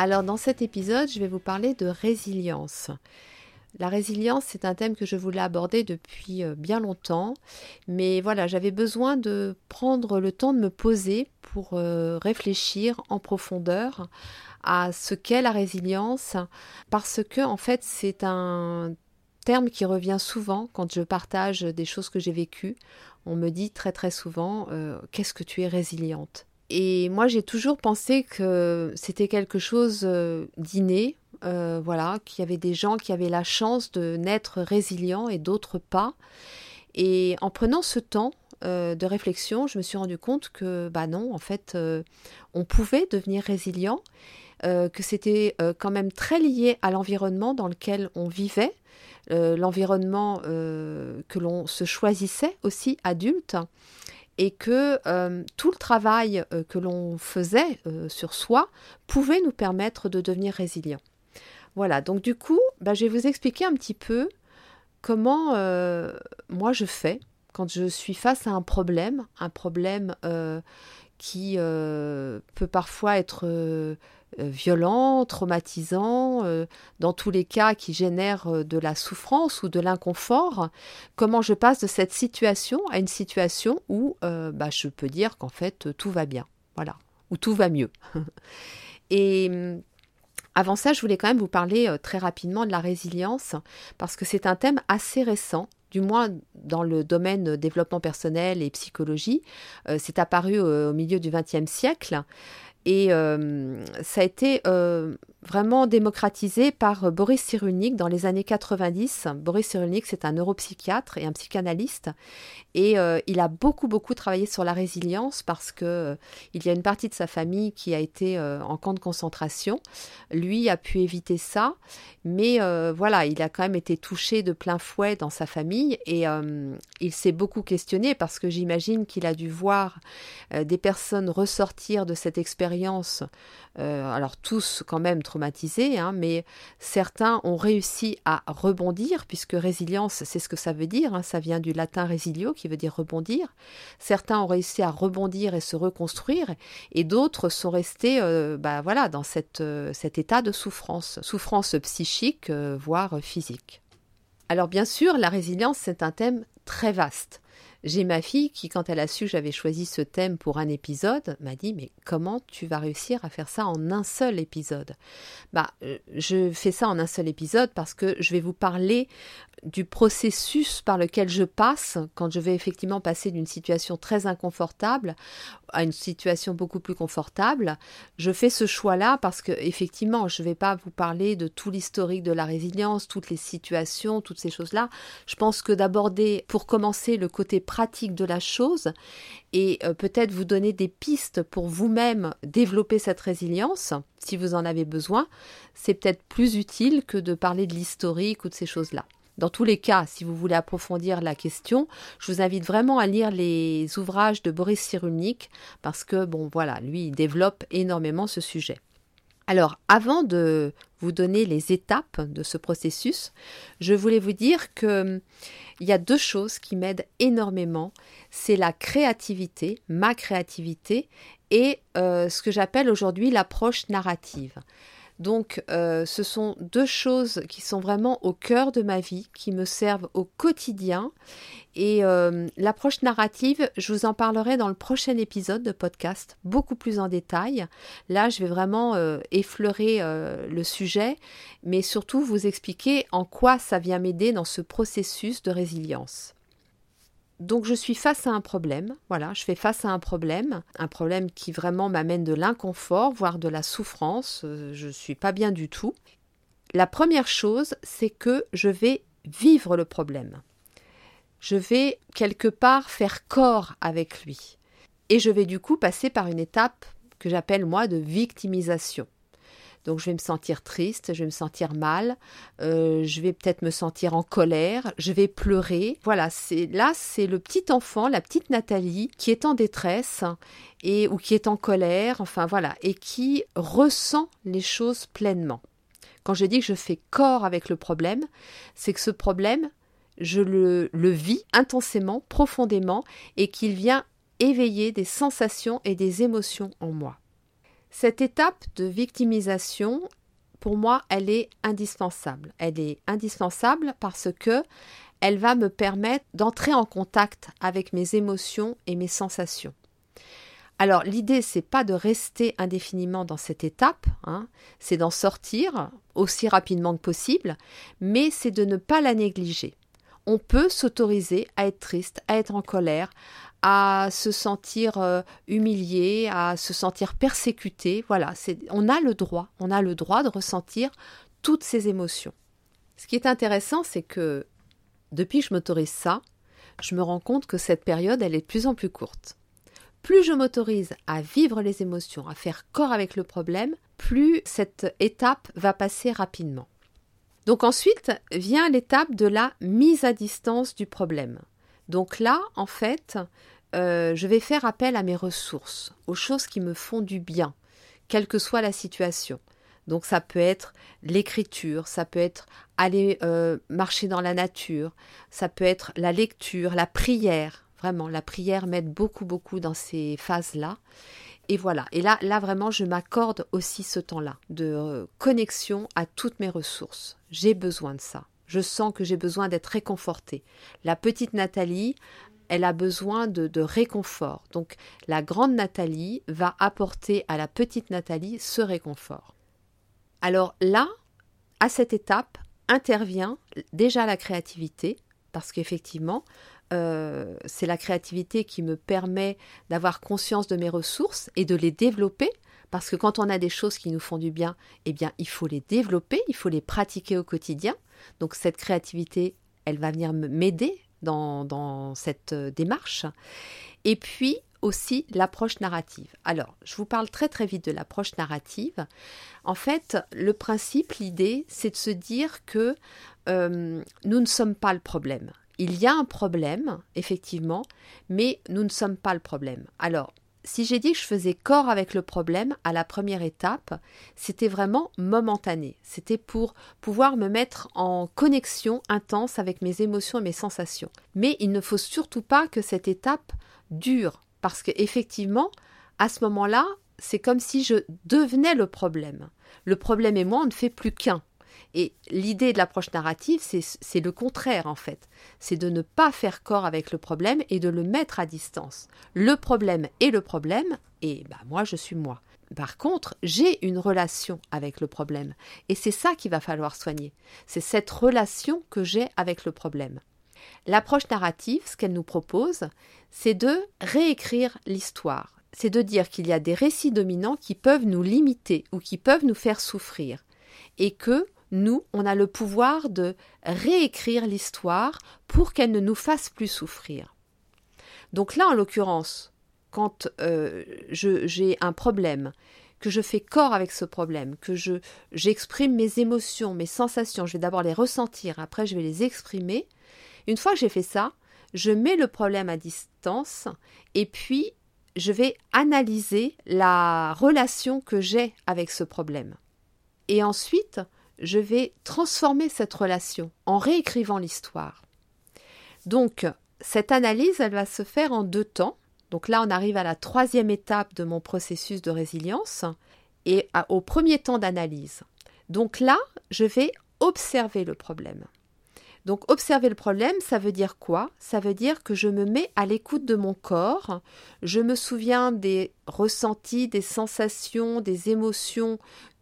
Alors dans cet épisode, je vais vous parler de résilience. La résilience, c'est un thème que je voulais aborder depuis euh, bien longtemps, mais voilà, j'avais besoin de prendre le temps de me poser pour euh, réfléchir en profondeur à ce qu'est la résilience, parce que en fait, c'est un terme qui revient souvent quand je partage des choses que j'ai vécues. On me dit très très souvent euh, qu'est-ce que tu es résiliente? Et moi, j'ai toujours pensé que c'était quelque chose euh, d'inné, euh, voilà, qu'il y avait des gens qui avaient la chance de naître résilients et d'autres pas. Et en prenant ce temps euh, de réflexion, je me suis rendu compte que, bah non, en fait, on pouvait devenir résilient, que c'était quand même très lié à l'environnement dans lequel on vivait, l'environnement que l'on se choisissait aussi adulte et que euh, tout le travail euh, que l'on faisait euh, sur soi pouvait nous permettre de devenir résilient. Voilà, donc du coup, bah, je vais vous expliquer un petit peu comment moi je fais quand je suis face à un problème, un problème qui peut parfois être euh, violent, traumatisant, euh, dans tous les cas qui génèrent euh, de la souffrance ou de l'inconfort, comment je passe de cette situation à une situation où bah, je peux dire qu'en fait tout va bien, voilà, ou tout va mieux. Et hum, avant ça, je voulais quand même vous parler très rapidement de la résilience, parce que c'est un thème assez récent du moins dans le domaine développement personnel et psychologie. c'est apparu au milieu du XXe siècle. Et euh, ça a été euh, vraiment démocratisé par Boris Cyrulnik dans les années 90. Boris Cyrulnik, c'est un neuropsychiatre et un psychanalyste. Et euh, il a beaucoup, beaucoup travaillé sur la résilience parce que il y a une partie de sa famille qui a été en camp de concentration. Lui a pu éviter ça. Mais voilà, il a quand même été touché de plein fouet dans sa famille. Et il s'est beaucoup questionné parce que j'imagine qu'il a dû voir des personnes ressortir de cette expérience euh, alors tous quand même traumatisés, hein, mais certains ont réussi à rebondir, puisque résilience, c'est ce que ça veut dire, hein, ça vient du latin resilio, qui veut dire rebondir. Certains ont réussi à rebondir et se reconstruire, et d'autres sont restés euh, bah, voilà, dans euh, cet état de souffrance, souffrance psychique, voire physique. Alors bien sûr, la résilience, c'est un thème très vaste. J'ai ma fille qui, quand elle a su que j'avais choisi ce thème pour un épisode, m'a dit Mais comment tu vas réussir à faire ça en un seul épisode? Bah, euh, je fais ça en un seul épisode parce que je vais vous parler du processus par lequel je passe quand je vais effectivement passer d'une situation très inconfortable à une situation beaucoup plus confortable. Je fais ce choix-là parce que effectivement, je ne vais pas vous parler de tout l'historique de la résilience, toutes les situations, toutes ces choses-là. Je pense que d'aborder pour commencer le côté pratique de la chose et euh, peut-être vous donner des pistes pour vous-même développer cette résilience si vous en avez besoin, c'est peut-être plus utile que de parler de l'historique ou de ces choses-là. Dans tous les cas, si vous voulez approfondir la question, je vous invite vraiment à lire les ouvrages de Boris Cyrulnik parce que, bon, voilà, lui, il développe énormément ce sujet. Alors, avant de vous donner les étapes de ce processus, je voulais vous dire que il y a deux choses qui m'aident énormément. C'est la créativité, ma créativité, et euh, ce que j'appelle aujourd'hui l'approche narrative. Donc euh, ce sont deux choses qui sont vraiment au cœur de ma vie, qui me servent au quotidien. Et euh, l'approche narrative, je vous en parlerai dans le prochain épisode de podcast, beaucoup plus en détail. Là, je vais vraiment euh, effleurer le sujet, mais surtout vous expliquer en quoi ça vient m'aider dans ce processus de résilience. Donc je suis face à un problème, voilà, je fais face à un problème, un problème qui vraiment m'amène de l'inconfort, voire de la souffrance, euh, je ne suis pas bien du tout. La première chose, c'est que je vais vivre le problème. Je vais quelque part faire corps avec lui. Et je vais du coup passer par une étape que j'appelle moi de victimisation. Donc je vais me sentir triste, je vais me sentir mal, euh, je vais peut-être me sentir en colère, je vais pleurer. Voilà, c'est là c'est le petit enfant, la petite Nathalie qui est en détresse et ou qui est en colère, enfin voilà, et qui ressent les choses pleinement. Quand je dis que je fais corps avec le problème, c'est que ce problème, je le, le vis intensément, profondément, et qu'il vient éveiller des sensations et des émotions en moi. Cette étape de victimisation, pour moi, elle est indispensable. Elle est indispensable parce que elle va me permettre d'entrer en contact avec mes émotions et mes sensations. Alors l'idée c'est pas de rester indéfiniment dans cette étape, hein, c'est d'en sortir aussi rapidement que possible, mais c'est de ne pas la négliger. On peut s'autoriser à être triste, à être en colère, à se sentir euh, humilié, à se sentir persécuté. Voilà, on a le droit, on a le droit de ressentir toutes ces émotions. Ce qui est intéressant, c'est que depuis que je m'autorise ça, je me rends compte que cette période, elle est de plus en plus courte. Plus je m'autorise à vivre les émotions, à faire corps avec le problème, plus cette étape va passer rapidement. Donc ensuite vient l'étape de la mise à distance du problème. Donc là, en fait, euh, je vais faire appel à mes ressources, aux choses qui me font du bien, quelle que soit la situation. Donc ça peut être l'écriture, ça peut être aller euh, marcher dans la nature, ça peut être la lecture, la prière. Vraiment, la prière m'aide beaucoup, beaucoup dans ces phases-là. Et voilà. Et là, là vraiment, je m'accorde aussi ce temps-là de euh, connexion à toutes mes ressources. J'ai besoin de ça. Je sens que j'ai besoin d'être réconfortée. La petite Nathalie, elle a besoin de, réconfort. Donc la grande Nathalie va apporter à la petite Nathalie ce réconfort. Alors là, à cette étape, intervient déjà la créativité, parce qu'effectivement, euh, c'est la créativité qui me permet d'avoir conscience de mes ressources et de les développer parce que quand on a des choses qui nous font du bien, eh bien, il faut les développer, il faut les pratiquer au quotidien. Donc, cette créativité, elle va venir m'aider dans, cette euh, démarche. Et puis, aussi l'approche narrative. Alors, je vous parle très très vite de l'approche narrative. En fait, le principe, l'idée, c'est de se dire que nous ne sommes pas le problème. Il y a un problème, effectivement, mais nous ne sommes pas le problème. Alors, si j'ai dit que je faisais corps avec le problème à la première étape, c'était vraiment momentané. C'était pour pouvoir me mettre en connexion intense avec mes émotions et mes sensations. Mais il ne faut surtout pas que cette étape dure, parce qu'effectivement, à ce moment-là, c'est comme si je devenais le problème. Le problème et moi, on ne fait plus qu'un. Et l'idée de l'approche narrative, c'est le contraire en fait. C'est de ne pas faire corps avec le problème et de le mettre à distance. Le problème est le problème et bah, moi je suis moi. Par contre, j'ai une relation avec le problème et c'est ça qu'il va falloir soigner. C'est cette relation que j'ai avec le problème. L'approche narrative, ce qu'elle nous propose, c'est de réécrire l'histoire. C'est de dire qu'il y a des récits dominants qui peuvent nous limiter ou qui peuvent nous faire souffrir et que nous, on a le pouvoir de réécrire l'histoire pour qu'elle ne nous fasse plus souffrir. Donc là, en l'occurrence, quand euh, j'ai un problème, que je fais corps avec ce problème, que je j'exprime mes émotions, mes sensations, je vais d'abord les ressentir, après je vais les exprimer. Une fois que j'ai fait ça, je mets le problème à distance et puis je vais analyser la relation que j'ai avec ce problème. Et ensuite, je vais transformer cette relation en réécrivant l'histoire. Donc, cette analyse, elle va se faire en deux temps. Donc là, on arrive à la troisième étape de mon processus de résilience et au premier temps d'analyse. Donc là, je vais observer le problème. Donc observer le problème, ça veut dire quoi? Ça veut dire que je me mets à l'écoute de mon corps, je me souviens des ressentis, des sensations, des émotions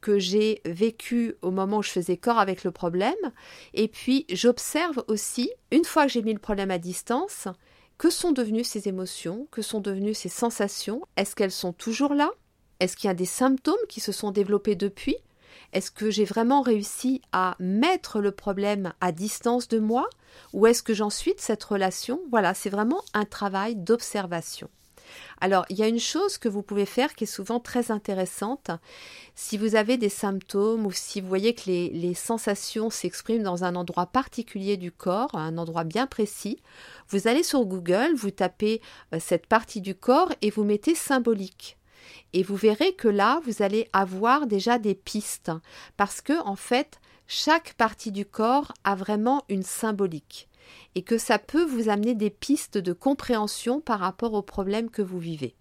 que j'ai vécues au moment où je faisais corps avec le problème, et puis j'observe aussi, une fois que j'ai mis le problème à distance, que sont devenues ces émotions, que sont devenues ces sensations, est-ce qu'elles sont toujours là? Est-ce qu'il y a des symptômes qui se sont développés depuis? Est-ce que j'ai vraiment réussi à mettre le problème à distance de moi? Ou est-ce que j'en suis de cette relation? Voilà, c'est vraiment un travail d'observation. Alors, il y a une chose que vous pouvez faire qui est souvent très intéressante. Si vous avez des symptômes ou si vous voyez que les, sensations s'expriment dans un endroit particulier du corps, un endroit bien précis, vous allez sur Google, vous tapez euh, cette partie du corps et vous mettez symbolique. Et vous verrez que là, vous allez avoir déjà des pistes. Parce que, en fait, chaque partie du corps a vraiment une symbolique et que ça peut vous amener des pistes de compréhension par rapport au problème que vous vivez.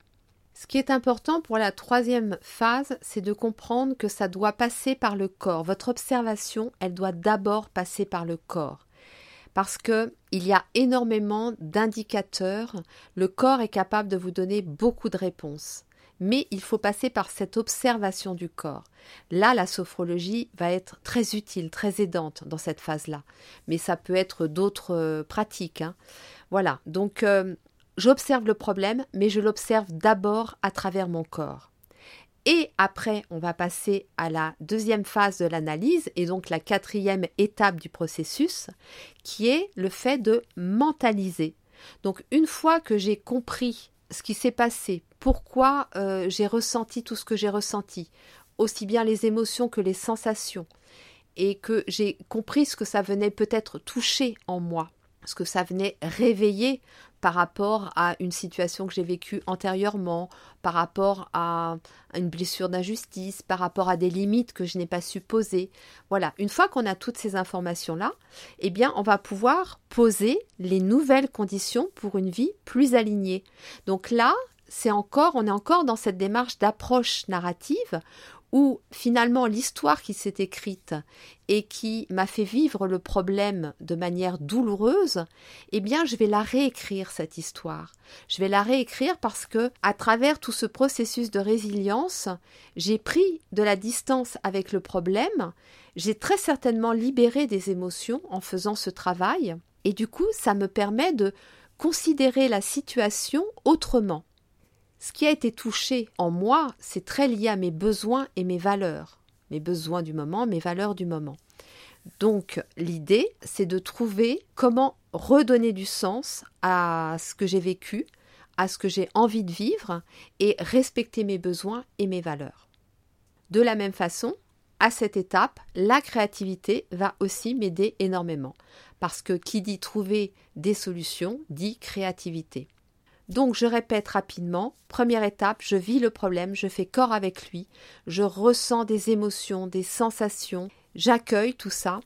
Ce qui est important pour la troisième phase, c'est de comprendre que ça doit passer par le corps. Votre observation, elle doit d'abord passer par le corps. Parce que il y a énormément d'indicateurs, le corps est capable de vous donner beaucoup de réponses mais il faut passer par cette observation du corps. Là, la sophrologie va être très utile, très aidante dans cette phase-là, mais ça peut être d'autres euh, pratiques. Hein. Voilà, donc euh, j'observe le problème, mais je l'observe d'abord à travers mon corps. Et après, on va passer à la deuxième phase de l'analyse, et donc la quatrième étape du processus, qui est le fait de mentaliser. Donc une fois que j'ai compris ce qui s'est passé, pourquoi euh, j'ai ressenti tout ce que j'ai ressenti, aussi bien les émotions que les sensations, et que j'ai compris ce que ça venait peut-être toucher en moi, ce que ça venait réveiller par rapport à une situation que j'ai vécue antérieurement, par rapport à une blessure d'injustice, par rapport à des limites que je n'ai pas su poser. Voilà, une fois qu'on a toutes ces informations-là, eh bien, on va pouvoir poser les nouvelles conditions pour une vie plus alignée. Donc là, c'est encore, on est encore dans cette démarche d'approche narrative où finalement l'histoire qui s'est écrite et qui m'a fait vivre le problème de manière douloureuse, eh bien je vais la réécrire cette histoire. Je vais la réécrire parce que à travers tout ce processus de résilience, j'ai pris de la distance avec le problème, j'ai très certainement libéré des émotions en faisant ce travail et du coup ça me permet de considérer la situation autrement. Ce qui a été touché en moi, c'est très lié à mes besoins et mes valeurs. Mes besoins du moment, mes valeurs du moment. Donc l'idée, c'est de trouver comment redonner du sens à ce que j'ai vécu, à ce que j'ai envie de vivre et respecter mes besoins et mes valeurs. De la même façon, à cette étape, la créativité va aussi m'aider énormément parce que qui dit trouver des solutions dit créativité. Donc je répète rapidement, première étape, je vis le problème, je fais corps avec lui, je ressens des émotions, des sensations, j'accueille tout ça.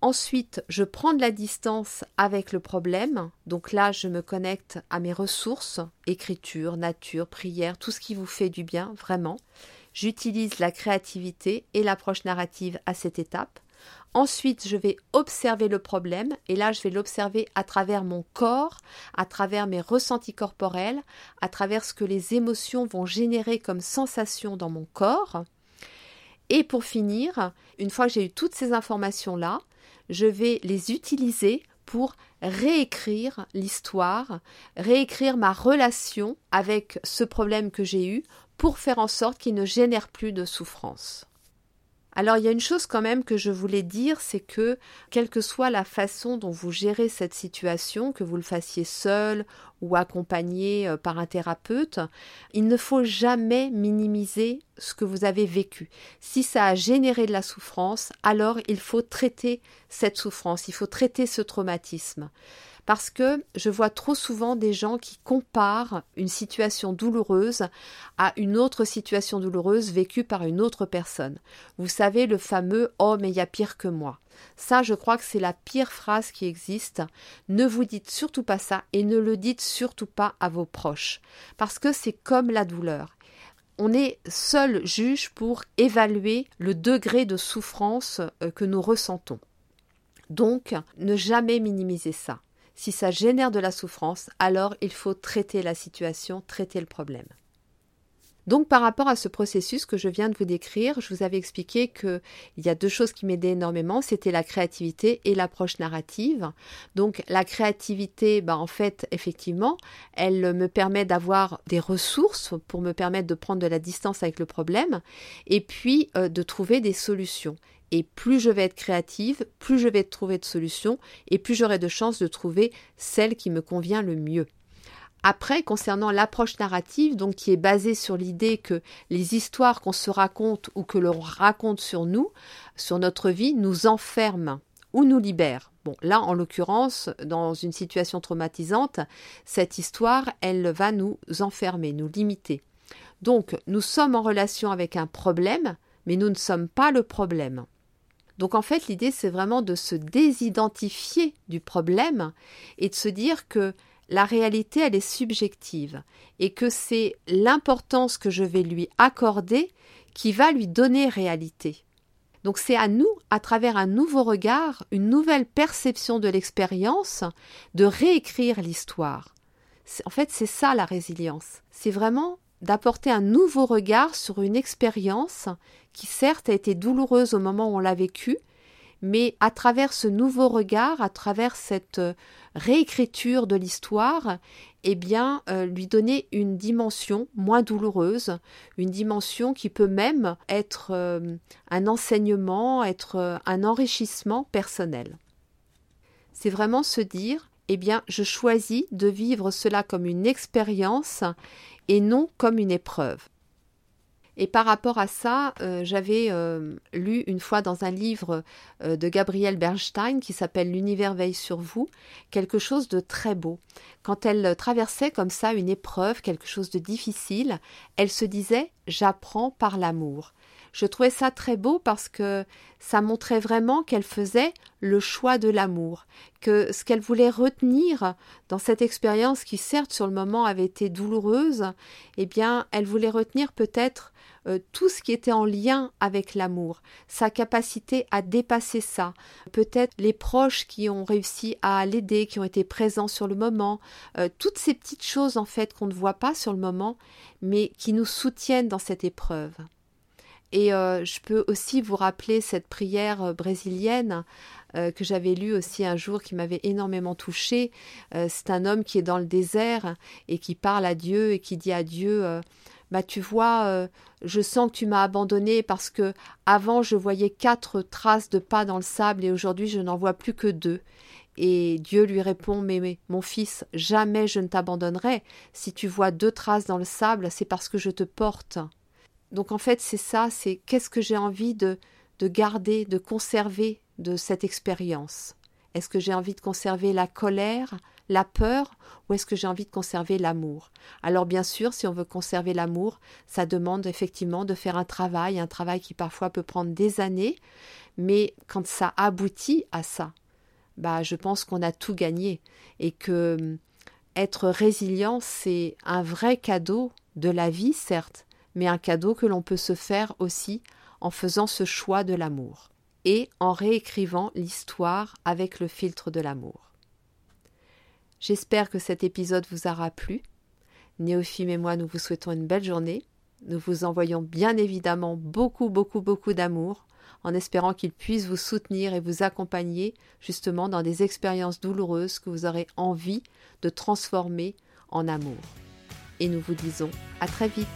Ensuite, je prends de la distance avec le problème. Donc là, je me connecte à mes ressources, écriture, nature, prière, tout ce qui vous fait du bien, vraiment. J'utilise la créativité et l'approche narrative à cette étape. Ensuite, je vais observer le problème et là, je vais l'observer à travers mon corps, à travers mes ressentis corporels, à travers ce que les émotions vont générer comme sensation dans mon corps. Et pour finir, une fois que j'ai eu toutes ces informations-là, je vais les utiliser pour réécrire l'histoire, réécrire ma relation avec ce problème que j'ai eu pour faire en sorte qu'il ne génère plus de souffrance. Alors il y a une chose quand même que je voulais dire, c'est que quelle que soit la façon dont vous gérez cette situation, que vous le fassiez seul ou accompagné euh, par un thérapeute, il ne faut jamais minimiser ce que vous avez vécu. Si ça a généré de la souffrance, alors il faut traiter cette souffrance, il faut traiter ce traumatisme parce que je vois trop souvent des gens qui comparent une situation douloureuse à une autre situation douloureuse vécue par une autre personne. Vous savez, le fameux Oh, mais il y a pire que moi. Ça, je crois que c'est la pire phrase qui existe. Ne vous dites surtout pas ça et ne le dites surtout pas à vos proches, parce que c'est comme la douleur on est seul juge pour évaluer le degré de souffrance euh, que nous ressentons. Donc, ne jamais minimiser ça. Si ça génère de la souffrance, alors il faut traiter la situation, traiter le problème. Donc par rapport à ce processus que je viens de vous décrire, je vous avais expliqué qu'il y a deux choses qui m'aidaient énormément, c'était la créativité et l'approche narrative. Donc la créativité, bah, en fait, effectivement, elle me permet d'avoir des ressources pour me permettre de prendre de la distance avec le problème et puis euh, de trouver des solutions. Et plus je vais être créative, plus je vais trouver de solutions et plus j'aurai de chances de trouver celle qui me convient le mieux. Après, concernant l'approche narrative, donc qui est basée sur l'idée que les histoires qu'on se raconte ou que l'on raconte sur nous, sur notre vie, nous enferment ou nous libèrent. Bon, là, en l'occurrence, dans une situation traumatisante, cette histoire, elle va nous enfermer, nous limiter. Donc, nous sommes en relation avec un problème, mais nous ne sommes pas le problème. Donc en fait, l'idée, c'est vraiment de se désidentifier du problème et de se dire que la réalité, elle est subjective et que c'est l'importance que je vais lui accorder qui va lui donner réalité. Donc c'est à nous, à travers un nouveau regard, une nouvelle perception de l'expérience, de réécrire l'histoire. En fait, c'est ça la résilience. C'est vraiment d'apporter un nouveau regard sur une expérience qui certes a été douloureuse au moment où on l'a vécue, mais à travers ce nouveau regard, à travers cette euh, réécriture de l'histoire, eh bien, euh, lui donner une dimension moins douloureuse, une dimension qui peut même être euh, un enseignement, être un enrichissement personnel. C'est vraiment se dire, eh bien, je choisis de vivre cela comme une expérience et non comme une épreuve. Et par rapport à ça, euh, j'avais euh, lu une fois dans un livre euh, de Gabrielle Bernstein qui s'appelle L'univers veille sur vous, quelque chose de très beau. Quand elle traversait comme ça une épreuve, quelque chose de difficile, elle se disait J'apprends par l'amour. Je trouvais ça très beau parce que ça montrait vraiment qu'elle faisait le choix de l'amour, que ce qu'elle voulait retenir dans cette expérience qui certes sur le moment avait été douloureuse, eh bien elle voulait retenir peut-être euh, tout ce qui était en lien avec l'amour, sa capacité à dépasser ça, peut-être les proches qui ont réussi à l'aider, qui ont été présents sur le moment, euh, toutes ces petites choses en fait qu'on ne voit pas sur le moment, mais qui nous soutiennent dans cette épreuve. Et euh, je peux aussi vous rappeler cette prière brésilienne que j'avais lue aussi un jour qui m'avait énormément touchée. c'est un homme qui est dans le désert et qui parle à Dieu et qui dit à Dieu bah tu vois, euh, je sens que tu m'as abandonné parce que avant je voyais quatre traces de pas dans le sable et aujourd'hui je n'en vois plus que deux. Et Dieu lui répond mais mon fils, jamais je ne t'abandonnerai. Si tu vois deux traces dans le sable, c'est parce que je te porte. Donc en fait c'est ça, c'est qu'est-ce que j'ai envie de, de garder, de conserver de cette expérience? Est-ce que j'ai envie de conserver la colère, la peur ou est-ce que j'ai envie de conserver l'amour? Alors bien sûr, si on veut conserver l'amour, ça demande effectivement de faire un travail, un travail qui parfois peut prendre des années, mais quand ça aboutit à ça, bah je pense qu'on a tout gagné et que hum, être résilient, c'est un vrai cadeau de la vie certes, mais un cadeau que l'on peut se faire aussi en faisant ce choix de l'amour et en réécrivant l'histoire avec le filtre de l'amour. J'espère que cet épisode vous aura plu. Néophime et moi, nous vous souhaitons une belle journée. Nous vous envoyons bien évidemment beaucoup, beaucoup, beaucoup d'amour, en espérant qu'il puisse vous soutenir et vous accompagner justement dans des expériences douloureuses que vous aurez envie de transformer en amour. Et nous vous disons à très vite.